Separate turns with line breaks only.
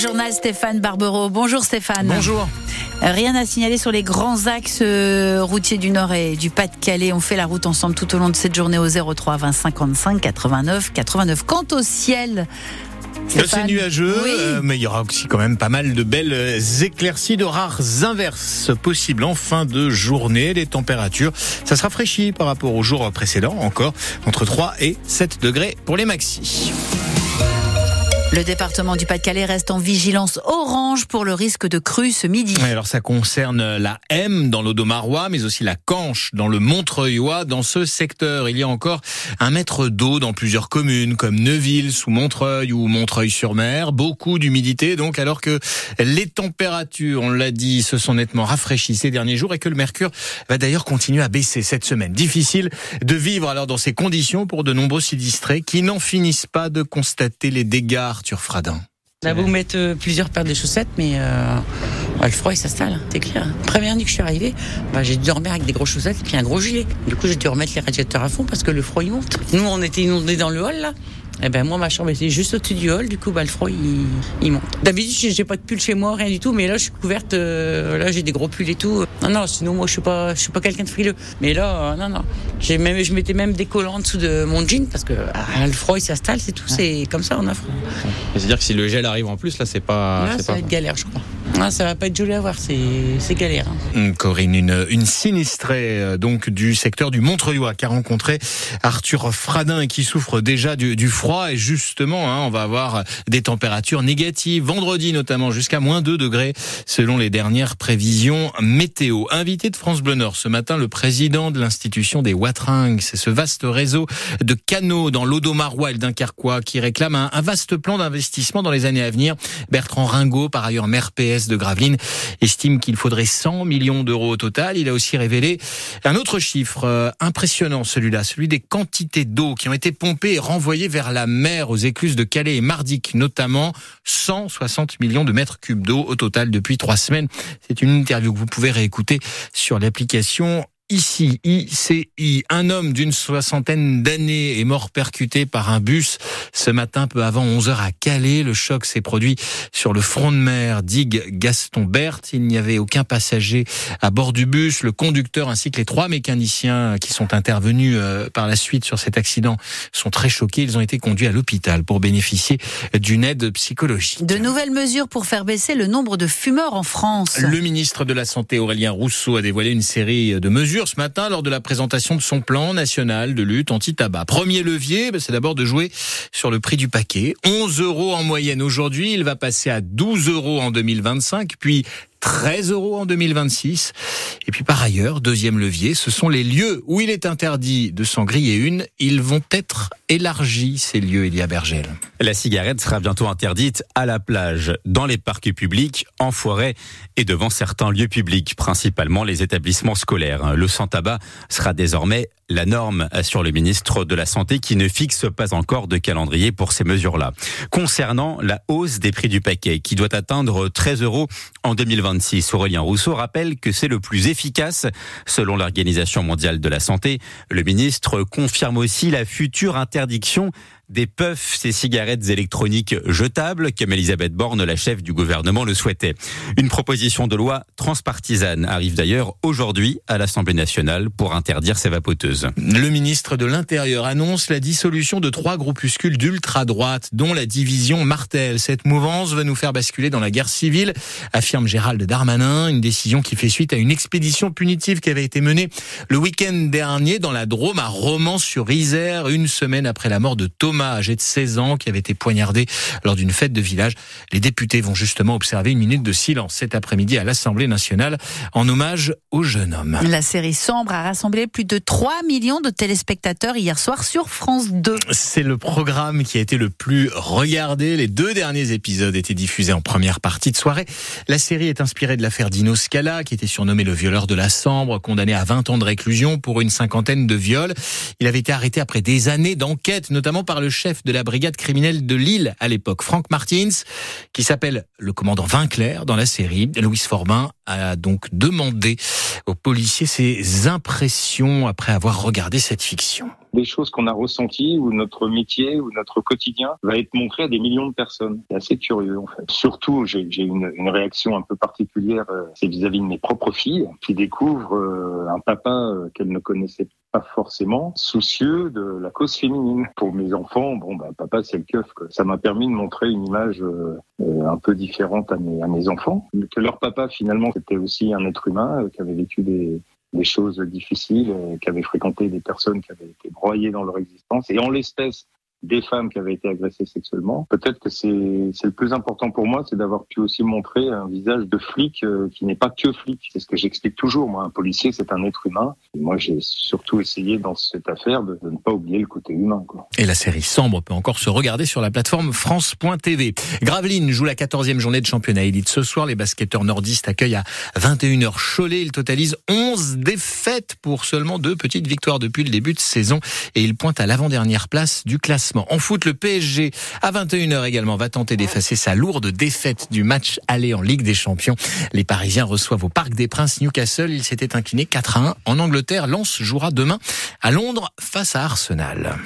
journal Stéphane Barbero. Bonjour Stéphane.
Bonjour.
Rien à signaler sur les grands axes euh, routiers du Nord et du Pas-de-Calais. On fait la route ensemble tout au long de cette journée au 03 20 55 89 89. Quant au ciel,
c'est nuageux,
Oui.
euh, mais il y aura aussi quand même pas mal de belles euh, éclaircies, de rares inverses possibles en fin de journée. Les températures, ça se rafraîchit par rapport aux jours précédents, encore entre 3 et 7 degrés pour les maxis.
Le département du Pas-de-Calais reste en vigilance orange pour le risque de crue ce midi.
Ouais, alors ça concerne la M dans l'Audomarois, mais aussi la Canche dans le Montreuilois. Dans ce secteur, il y a encore un mètre d'eau dans plusieurs communes comme Neuville sous Montreuil ou Montreuil-sur-Mer. Beaucoup d'humidité donc, alors que les températures, on l'a dit, se sont nettement rafraîchies ces derniers jours et que le mercure va d'ailleurs continuer à baisser cette semaine. Difficile de vivre alors dans ces conditions pour de nombreux sinistrés qui n'en finissent pas de constater les dégâts, Arthur Fradin.
A beau mettre euh, plusieurs paires de chaussettes, mais euh, bah, le froid il s'installe, hein, c'est clair. Première nuit que je suis arrivé, bah, j'ai dû dormir avec des grosses chaussettes et puis un gros gilet. Du coup, j'ai dû remettre les radiateurs à fond parce que le froid il monte. Nous, on était inondés dans le hall là. Et ben moi, ma chambre était juste au-dessus du hall, du coup, bah, le froid il, il monte. D'habitude, j'ai- pas de pull chez moi, rien du tout, mais là, je suis couverte. euh, là, j'ai des gros pulls et tout. Non, non, sinon moi, je suis pas, je suis pas quelqu'un de frileux. Mais là, euh, non, non. J'ai même, je mettais même des collants en dessous de mon jean parce que ah, le froid il s'installe, c'est tout. C'est comme ça, on a froid.
C'est-à-dire que si le gel arrive en plus, là, c'est pas.
Là, ça
pas...
va être galère, je crois. Ah, ça va pas être joli à voir, c'est galère. hein.
Hum, Corinne, une, une sinistrée euh, donc du secteur du Montreuilois qui a rencontré Arthur Fradin qui souffre déjà du, du froid et justement hein, on va avoir des températures négatives vendredi notamment jusqu'à moins 2 degrés selon les dernières prévisions météo. Invité de France Bleu Nord ce matin le président de l'institution des Watringues, c'est ce vaste réseau de canaux dans l'Audomarois et le Dunkerquois qui réclame un, un vaste plan d'investissement dans les années à venir. Bertrand Ringot, par ailleurs maire PS de Gravelines, estime qu'il faudrait 100 millions d'euros au total. Il a aussi révélé un autre chiffre euh, impressionnant, celui-là, celui des quantités d'eau qui ont été pompées et renvoyées vers la mer aux écluses de Calais et Mardic, notamment 160 millions de mètres cubes d'eau au total depuis trois semaines. C'est une interview que vous pouvez réécouter sur l'application Ici, ICI, un homme d'une soixantaine d'années est mort percuté par un bus ce matin peu avant 11h à Calais. Le choc s'est produit sur le front de mer digue Gaston Berthe. Il n'y avait aucun passager à bord du bus. Le conducteur ainsi que les trois mécaniciens qui sont intervenus euh, par la suite sur cet accident sont très choqués. Ils ont été conduits à l'hôpital pour bénéficier d'une aide psychologique.
De nouvelles mesures pour faire baisser le nombre de fumeurs en France.
Le ministre de la Santé, Aurélien Rousseau, a dévoilé une série de mesures ce matin lors de la présentation de son plan national de lutte anti-tabac. Premier levier, ben, c'est d'abord de jouer sur le prix du paquet. 11 euros en moyenne aujourd'hui, il va passer à 12 euros en 2025, puis 13 euros en 2026. Et puis par ailleurs, deuxième levier, ce sont les lieux où il est interdit de s'en griller une. Ils vont être élargis, ces lieux, Elia Bergel.
La cigarette sera bientôt interdite à la plage, dans les parcs publics, en forêt et devant certains lieux publics, principalement les établissements scolaires. Le sans-tabac sera désormais la norme, assure le ministre de la Santé qui ne fixe pas encore de calendrier pour ces mesures-là. Concernant la hausse des prix du paquet qui doit atteindre 13 euros en 2026, Aurélien Rousseau rappelle que c'est le plus efficace selon l'Organisation mondiale de la santé. Le ministre confirme aussi la future interdiction des puffs, ces cigarettes électroniques jetables, comme Elisabeth Borne, la chef du gouvernement, le souhaitait. Une proposition de loi transpartisane arrive d'ailleurs aujourd'hui à l'Assemblée nationale pour interdire ces vapoteuses.
Le ministre de l'Intérieur annonce la dissolution de trois groupuscules d'ultra-droite, dont la division Martel. Cette mouvance va nous faire basculer dans la guerre civile, affirme Gérald Darmanin, une décision qui fait suite à une expédition punitive qui avait été menée le week-end dernier dans la Drôme à Romans-sur-Isère, une semaine après la mort de Thomas, âgé de 16 ans, qui avait été poignardé lors d'une fête de village. Les députés vont justement observer une minute de silence cet après-midi à l'Assemblée nationale en hommage au jeune homme.
La série Sombre a rassemblé plus de 3 millions de téléspectateurs hier soir sur France 2.
C'est le programme qui a été le plus regardé. Les deux derniers épisodes étaient diffusés en première partie de soirée. La série est inspirée de l'affaire Dino Scala, qui était surnommé le violeur de la Sambre, condamné à 20 ans de réclusion pour une cinquantaine de viols. Il avait été arrêté après des années d'enquête, notamment par le chef de la brigade criminelle de Lille à l'époque, Frank Martins, qui s'appelle le commandant Vinclair dans la série. Louis Forbin a donc demandé aux policiers ses impressions après avoir regardé cette fiction.
Des choses qu'on a ressenties ou notre métier ou notre quotidien va être montré à des millions de personnes. C'est assez curieux en fait. Surtout, j'ai une, une, réaction un peu particulière, euh, c'est vis-à-vis de mes propres filles qui découvrent euh, un papa euh, qu'elles ne connaissaient pas forcément soucieux de la cause féminine. Pour mes enfants, bon, bah, papa, c'est le keuf. Ça m'a permis de montrer une image un peu différente à mes, à mes enfants. Que leur papa, finalement, c'était aussi un être humain qui avait vécu des, des choses difficiles, qui avait fréquenté des personnes qui avaient été broyées dans leur existence. Et en l'espèce, des femmes qui avaient été agressées sexuellement. Peut-être que c'est le plus important pour moi, c'est d'avoir pu aussi montrer un visage de flic euh, qui n'est pas que flic. C'est ce que j'explique toujours. Moi, un policier, c'est un être humain. Moi, j'ai surtout essayé dans cette affaire de, ne pas oublier le côté humain. Quoi.
Et la série Sambre peut encore se regarder sur la plateforme France.tv. Gravelines joue la 14e journée de championnat élite. Ce soir, les basketteurs nordistes accueillent à 21h Cholet. Ils totalisent 11 défaites pour seulement deux petites victoires depuis le début de saison. Et ils pointent à l'avant-dernière place du En foot, le PSG, à 21h également, va tenter d'effacer sa lourde défaite du match aller en Ligue des Champions. Les Parisiens reçoivent au Parc des Princes Newcastle. Il s'était incliné 4 à 1 en Angleterre. Lens jouera demain à Londres face à Arsenal.